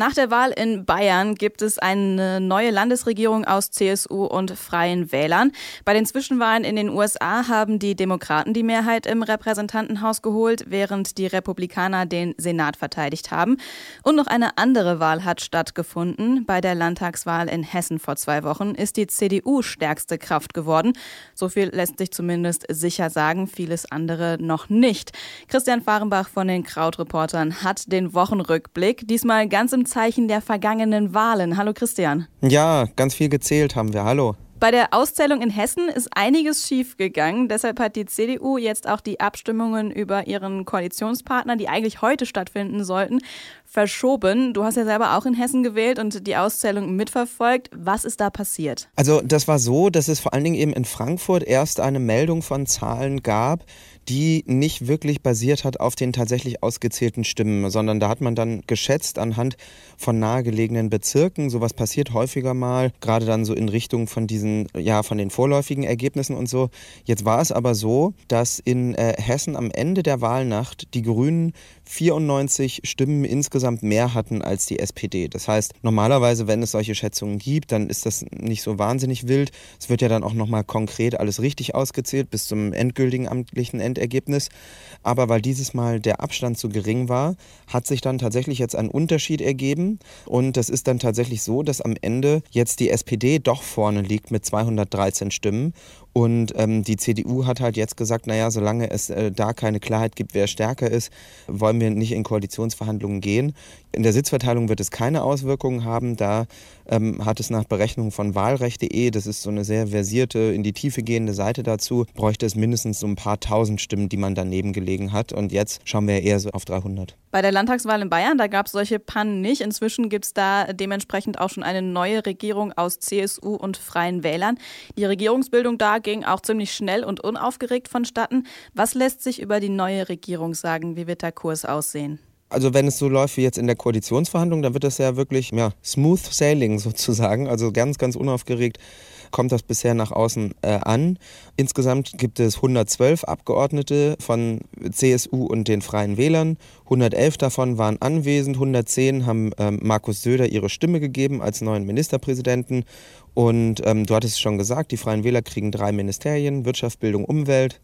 Nach der Wahl in Bayern gibt es eine neue Landesregierung aus CSU und Freien Wählern. Bei den Zwischenwahlen in den USA haben die Demokraten die Mehrheit im Repräsentantenhaus geholt, während die Republikaner den Senat verteidigt haben. Und noch eine andere Wahl hat stattgefunden. Bei der Landtagswahl in Hessen vor zwei Wochen ist die CDU stärkste Kraft geworden. So viel lässt sich zumindest sicher sagen, vieles andere noch nicht. Christian Fahrenbach von den Krautreportern hat den Wochenrückblick diesmal ganz im Zeichen der vergangenen Wahlen. Hallo Christian. Ja, ganz viel gezählt haben wir. Hallo. Bei der Auszählung in Hessen ist einiges schiefgegangen. Deshalb hat die CDU jetzt auch die Abstimmungen über ihren Koalitionspartner, die eigentlich heute stattfinden sollten, verschoben. Du hast ja selber auch in Hessen gewählt und die Auszählung mitverfolgt. Was ist da passiert? Also das war so, dass es vor allen Dingen eben in Frankfurt erst eine Meldung von Zahlen gab, die nicht wirklich basiert hat auf den tatsächlich ausgezählten Stimmen, sondern da hat man dann geschätzt anhand von nahegelegenen Bezirken. Sowas passiert häufiger mal, gerade dann so in Richtung von diesen, ja, von den vorläufigen Ergebnissen und so. Jetzt war es aber so, dass in äh, Hessen am Ende der Wahlnacht die Grünen 94 Stimmen insgesamt mehr hatten als die SPD. Das heißt, normalerweise, wenn es solche Schätzungen gibt, dann ist das nicht so wahnsinnig wild. Es wird ja dann auch nochmal konkret alles richtig ausgezählt bis zum endgültigen amtlichen Endergebnis. Aber weil dieses Mal der Abstand zu gering war, hat sich dann tatsächlich jetzt ein Unterschied ergeben. Und das ist dann tatsächlich so, dass am Ende jetzt die SPD doch vorne liegt mit 213 Stimmen und ähm, die CDU hat halt jetzt gesagt, naja, solange es äh, da keine Klarheit gibt, wer stärker ist, wollen wir nicht in Koalitionsverhandlungen gehen. In der Sitzverteilung wird es keine Auswirkungen haben. Da ähm, hat es nach Berechnung von wahlrecht.de, das ist so eine sehr versierte, in die Tiefe gehende Seite dazu, bräuchte es mindestens so ein paar tausend Stimmen, die man daneben gelegen hat. Und jetzt schauen wir eher so auf 300. Bei der Landtagswahl in Bayern, da gab es solche Pannen nicht. Inzwischen gibt es da dementsprechend auch schon eine neue Regierung aus CSU und Freien Wählern. Die Regierungsbildung da ging auch ziemlich schnell und unaufgeregt vonstatten. Was lässt sich über die neue Regierung sagen? Wie wird der Kurs aussehen? Also wenn es so läuft wie jetzt in der Koalitionsverhandlung, dann wird das ja wirklich ja, smooth sailing sozusagen, also ganz, ganz unaufgeregt kommt das bisher nach außen äh, an. Insgesamt gibt es 112 Abgeordnete von CSU und den Freien Wählern. 111 davon waren anwesend, 110 haben ähm, Markus Söder ihre Stimme gegeben als neuen Ministerpräsidenten. Und ähm, du hattest es schon gesagt, die Freien Wähler kriegen drei Ministerien, Wirtschaft, Bildung, Umwelt.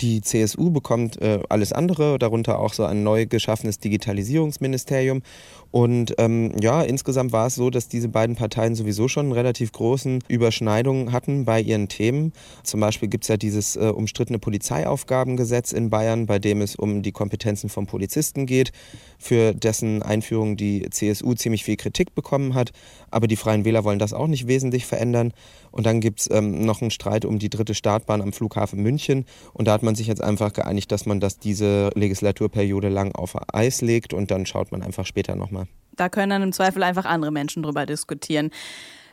Die CSU bekommt äh, alles andere, darunter auch so ein neu geschaffenes Digitalisierungsministerium. Und ähm, ja, insgesamt war es so, dass diese beiden Parteien sowieso schon relativ großen Überschneidungen hatten bei ihren Themen. Zum Beispiel gibt es ja dieses äh, umstrittene Polizeiaufgabengesetz in Bayern, bei dem es um die Kompetenzen von Polizisten geht, für dessen Einführung die CSU ziemlich viel Kritik bekommen hat. Aber die Freien Wähler wollen das auch nicht wesentlich verändern. Und dann gibt es ähm, noch einen Streit um die dritte Startbahn am Flughafen München. Und da hat man sich jetzt einfach geeinigt, dass man das diese Legislaturperiode lang auf Eis legt und dann schaut man einfach später nochmal. Da können dann im Zweifel einfach andere Menschen drüber diskutieren.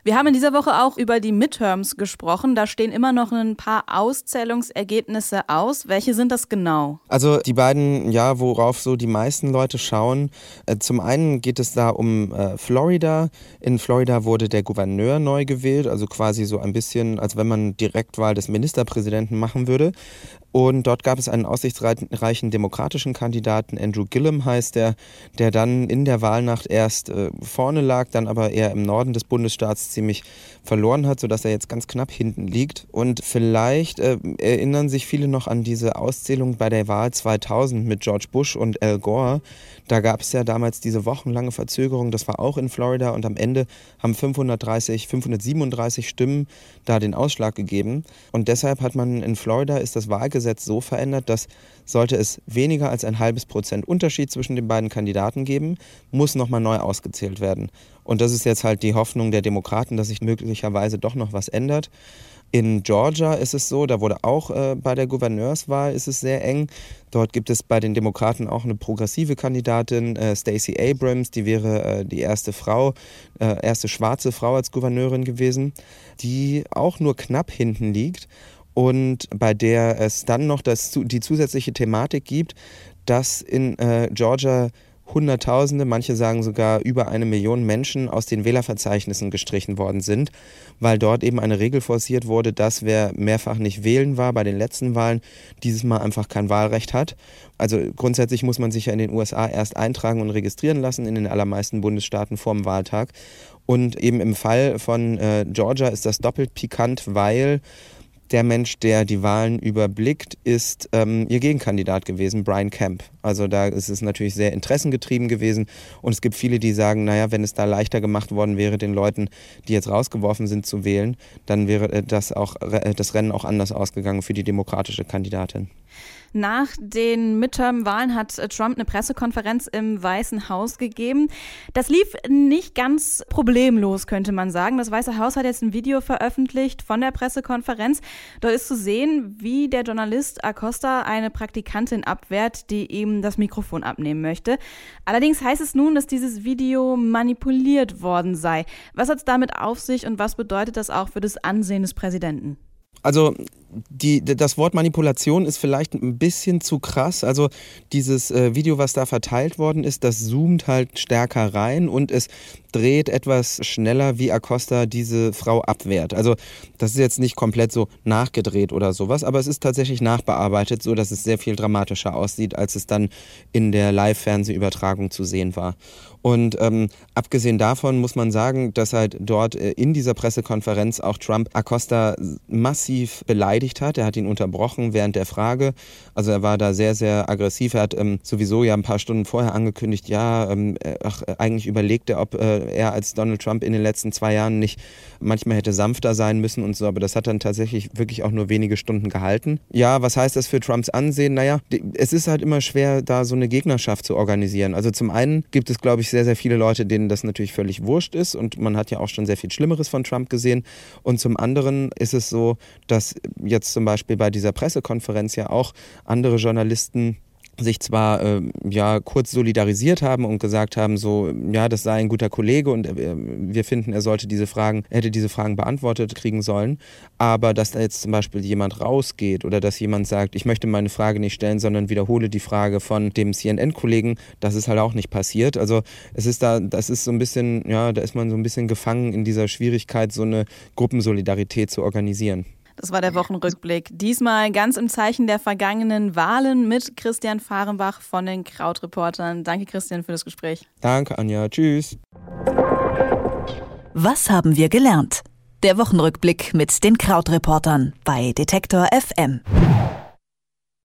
Wir haben in dieser Woche auch über die Midterms gesprochen. Da stehen immer noch ein paar Auszählungsergebnisse aus. Welche sind das genau? Also die beiden, ja, worauf so die meisten Leute schauen. Äh, zum einen geht es da um äh, Florida. In Florida wurde der Gouverneur neu gewählt, also quasi so ein bisschen, als wenn man Direktwahl des Ministerpräsidenten machen würde. Und dort gab es einen aussichtsreichen demokratischen Kandidaten, Andrew Gillum heißt der, der dann in der Wahlnacht erst äh, vorne lag, dann aber eher im Norden des Bundesstaats ziemlich verloren hat, sodass er jetzt ganz knapp hinten liegt. Und vielleicht äh, erinnern sich viele noch an diese Auszählung bei der Wahl 2000 mit George Bush und Al Gore. Da gab es ja damals diese wochenlange Verzögerung, das war auch in Florida und am Ende haben 530, 537 Stimmen da den Ausschlag gegeben. Und deshalb hat man in Florida ist das Wahlgesetz so verändert, dass sollte es weniger als ein halbes Prozent Unterschied zwischen den beiden Kandidaten geben, muss nochmal neu ausgezählt werden. Und das ist jetzt halt die Hoffnung der Demokraten, dass sich möglicherweise doch noch was ändert. In Georgia ist es so, da wurde auch äh, bei der Gouverneurswahl ist es sehr eng. Dort gibt es bei den Demokraten auch eine progressive Kandidatin, äh, Stacey Abrams, die wäre äh, die erste Frau, äh, erste schwarze Frau als Gouverneurin gewesen, die auch nur knapp hinten liegt und bei der es dann noch das, die zusätzliche Thematik gibt, dass in äh, Georgia Hunderttausende, manche sagen sogar über eine Million Menschen aus den Wählerverzeichnissen gestrichen worden sind, weil dort eben eine Regel forciert wurde, dass wer mehrfach nicht wählen war bei den letzten Wahlen, dieses Mal einfach kein Wahlrecht hat. Also grundsätzlich muss man sich ja in den USA erst eintragen und registrieren lassen, in den allermeisten Bundesstaaten vorm Wahltag. Und eben im Fall von äh, Georgia ist das doppelt pikant, weil der Mensch, der die Wahlen überblickt, ist ähm, ihr Gegenkandidat gewesen, Brian Kemp. Also da ist es natürlich sehr interessengetrieben gewesen und es gibt viele, die sagen, naja, wenn es da leichter gemacht worden wäre, den Leuten, die jetzt rausgeworfen sind, zu wählen, dann wäre äh, das auch äh, das Rennen auch anders ausgegangen für die demokratische Kandidatin. Nach den Midterm-Wahlen hat Trump eine Pressekonferenz im Weißen Haus gegeben. Das lief nicht ganz problemlos, könnte man sagen. Das Weiße Haus hat jetzt ein Video veröffentlicht von der Pressekonferenz. Dort ist zu sehen, wie der Journalist Acosta eine Praktikantin abwehrt, die ihm das Mikrofon abnehmen möchte. Allerdings heißt es nun, dass dieses Video manipuliert worden sei. Was hat es damit auf sich und was bedeutet das auch für das Ansehen des Präsidenten? Also die, das Wort Manipulation ist vielleicht ein bisschen zu krass. Also dieses äh, Video, was da verteilt worden ist, das zoomt halt stärker rein und es dreht etwas schneller, wie Acosta diese Frau abwehrt. Also das ist jetzt nicht komplett so nachgedreht oder sowas, aber es ist tatsächlich nachbearbeitet, so dass es sehr viel dramatischer aussieht, als es dann in der Live-Fernsehübertragung zu sehen war. Und ähm, abgesehen davon muss man sagen, dass halt dort äh, in dieser Pressekonferenz auch Trump Acosta massiv beleidigt hat. Er hat ihn unterbrochen während der Frage. Also er war da sehr, sehr aggressiv. Er hat ähm, sowieso ja ein paar Stunden vorher angekündigt, ja, ähm, äh, ach, eigentlich überlegt er, ob äh, er als Donald Trump in den letzten zwei Jahren nicht manchmal hätte sanfter sein müssen und so. Aber das hat dann tatsächlich wirklich auch nur wenige Stunden gehalten. Ja, was heißt das für Trumps Ansehen? Naja, es ist halt immer schwer, da so eine Gegnerschaft zu organisieren. Also zum einen gibt es, glaube ich, sehr, sehr viele Leute, denen das natürlich völlig wurscht ist und man hat ja auch schon sehr viel Schlimmeres von Trump gesehen. Und zum anderen ist es so, dass jetzt zum Beispiel bei dieser Pressekonferenz ja auch andere Journalisten sich zwar äh, ja kurz solidarisiert haben und gesagt haben, so ja, das sei ein guter Kollege und äh, wir finden, er sollte diese Fragen, hätte diese Fragen beantwortet kriegen sollen, aber dass da jetzt zum Beispiel jemand rausgeht oder dass jemand sagt, ich möchte meine Frage nicht stellen, sondern wiederhole die Frage von dem CNN-Kollegen, das ist halt auch nicht passiert. Also es ist da, das ist so ein bisschen, ja, da ist man so ein bisschen gefangen in dieser Schwierigkeit, so eine Gruppensolidarität zu organisieren. Das war der Wochenrückblick. Diesmal ganz im Zeichen der vergangenen Wahlen mit Christian Fahrenbach von den Krautreportern. Danke, Christian, für das Gespräch. Danke, Anja. Tschüss. Was haben wir gelernt? Der Wochenrückblick mit den Krautreportern bei Detektor FM.